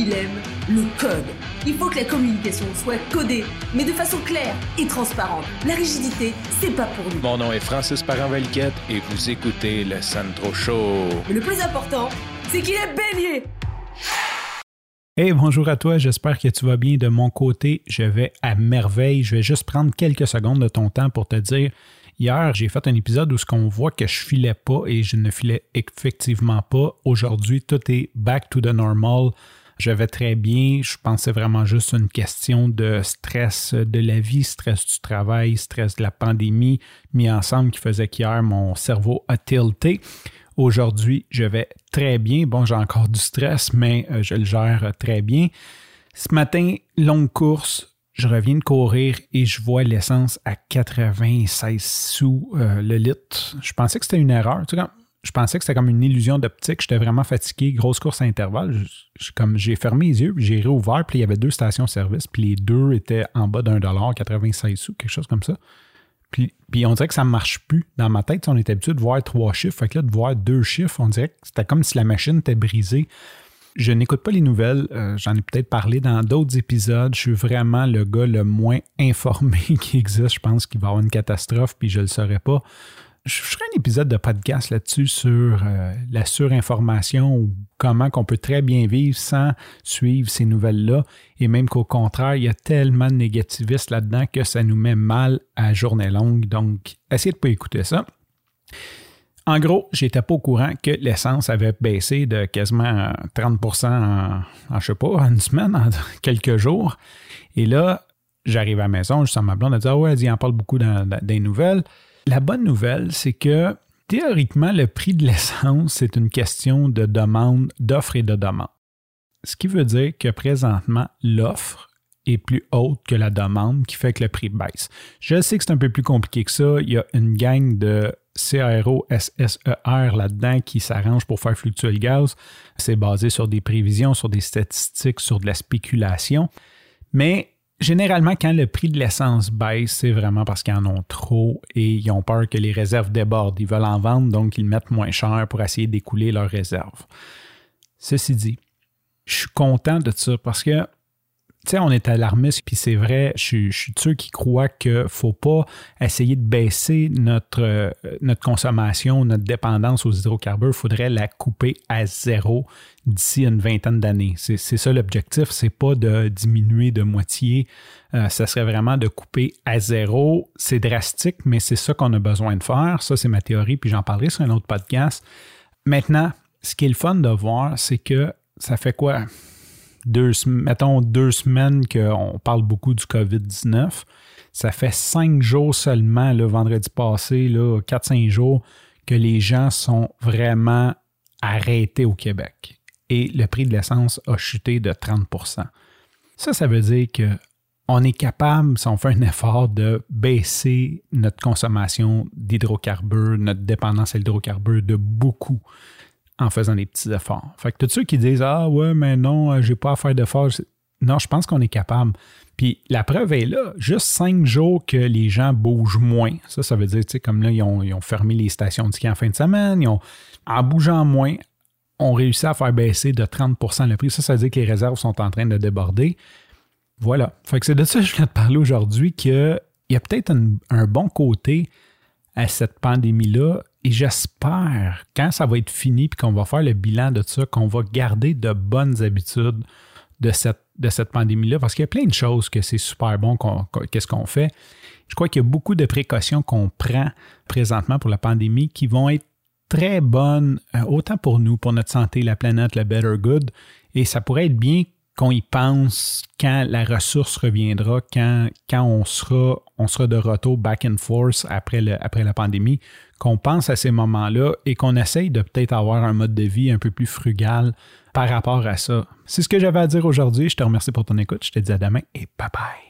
il aime le code. Il faut que la communication soit codée, mais de façon claire et transparente. La rigidité, c'est pas pour nous. Mon nom est Francis Parent-Valquette et vous écoutez le Sandro Show. Mais le plus important, c'est qu'il est bélier. Hey, bonjour à toi, j'espère que tu vas bien de mon côté. Je vais à merveille. Je vais juste prendre quelques secondes de ton temps pour te dire Hier, j'ai fait un épisode où ce qu'on voit que je filais pas et je ne filais effectivement pas. Aujourd'hui, tout est back to the normal. Je vais très bien. Je pensais vraiment juste une question de stress de la vie, stress du travail, stress de la pandémie mis ensemble qui faisait qu'hier, mon cerveau a tilté. Aujourd'hui, je vais très bien. Bon, j'ai encore du stress, mais euh, je le gère très bien. Ce matin, longue course, je reviens de courir et je vois l'essence à 96 sous euh, le litre. Je pensais que c'était une erreur. Je pensais que c'était comme une illusion d'optique. J'étais vraiment fatigué. Grosse course à intervalle. comme j'ai fermé les yeux, j'ai réouvert, puis il y avait deux stations-service, puis les deux étaient en bas d'un dollar, 96 sous, quelque chose comme ça. Puis, puis, on dirait que ça ne marche plus. Dans ma tête, on est habitué de voir trois chiffres. Fait que là, de voir deux chiffres, on dirait que c'était comme si la machine était brisée. Je n'écoute pas les nouvelles. Euh, j'en ai peut-être parlé dans d'autres épisodes. Je suis vraiment le gars le moins informé qui existe. Je pense qu'il va y avoir une catastrophe, puis je ne le saurais pas. Je ferai un épisode de podcast là-dessus sur euh, la surinformation ou comment qu'on peut très bien vivre sans suivre ces nouvelles-là. Et même qu'au contraire, il y a tellement de négativistes là-dedans que ça nous met mal à journée longue. Donc, essayez de ne pas écouter ça. En gros, j'étais pas au courant que l'essence avait baissé de quasiment 30 en, en, je sais pas, en une semaine, en quelques jours. Et là, j'arrive à la maison, je sens ma blonde, elle dit Ah ouais, elle dit, en parle beaucoup dans, des nouvelles. La bonne nouvelle, c'est que théoriquement, le prix de l'essence, c'est une question de demande, d'offre et de demande. Ce qui veut dire que présentement, l'offre est plus haute que la demande, qui fait que le prix baisse. Je sais que c'est un peu plus compliqué que ça. Il y a une gang de CRO-SSER là-dedans qui s'arrange pour faire fluctuer le gaz. C'est basé sur des prévisions, sur des statistiques, sur de la spéculation. Mais généralement, quand le prix de l'essence baisse, c'est vraiment parce qu'ils en ont trop et ils ont peur que les réserves débordent. Ils veulent en vendre, donc ils mettent moins cher pour essayer d'écouler leurs réserves. Ceci dit, je suis content de ça parce que tu sais, on est alarmiste, puis c'est vrai, je, suis de ceux qui croient qu'il ne faut pas essayer de baisser notre, euh, notre consommation, notre dépendance aux hydrocarbures. Il faudrait la couper à zéro d'ici une vingtaine d'années. C'est ça l'objectif, c'est pas de diminuer de moitié. Euh, ça serait vraiment de couper à zéro. C'est drastique, mais c'est ça qu'on a besoin de faire. Ça, c'est ma théorie, puis j'en parlerai sur un autre podcast. Maintenant, ce qui est le fun de voir, c'est que ça fait quoi? Deux, mettons deux semaines qu'on parle beaucoup du COVID-19. Ça fait cinq jours seulement, le vendredi passé, là, 4-5 jours, que les gens sont vraiment arrêtés au Québec. Et le prix de l'essence a chuté de 30% Ça, ça veut dire que on est capable, si on fait un effort, de baisser notre consommation d'hydrocarbures, notre dépendance à l'hydrocarbure de beaucoup en faisant des petits efforts. Fait que tous ceux qui disent Ah ouais, mais non, euh, j'ai pas à faire d'efforts. Non, je pense qu'on est capable. Puis la preuve est là, juste cinq jours que les gens bougent moins. Ça, ça veut dire, tu sais, comme là, ils ont, fermé les stations de ski en fin de semaine, ils ont, en bougeant moins, ont réussi à faire baisser de 30% le prix. Ça, ça veut dire que les réserves sont en train de déborder. Voilà. Fait que c'est de ça que je viens de parler aujourd'hui, qu'il y a peut-être un bon côté à cette pandémie-là et j'espère, quand ça va être fini puis qu'on va faire le bilan de ça, qu'on va garder de bonnes habitudes de cette, de cette pandémie-là, parce qu'il y a plein de choses que c'est super bon qu'est-ce qu'on fait. Je crois qu'il y a beaucoup de précautions qu'on prend présentement pour la pandémie qui vont être très bonnes, euh, autant pour nous, pour notre santé, la planète, le better good, et ça pourrait être bien qu'on y pense quand la ressource reviendra, quand, quand on, sera, on sera de retour back in force après, le, après la pandémie, qu'on pense à ces moments-là et qu'on essaye de peut-être avoir un mode de vie un peu plus frugal par rapport à ça. C'est ce que j'avais à dire aujourd'hui. Je te remercie pour ton écoute. Je te dis à demain et bye bye.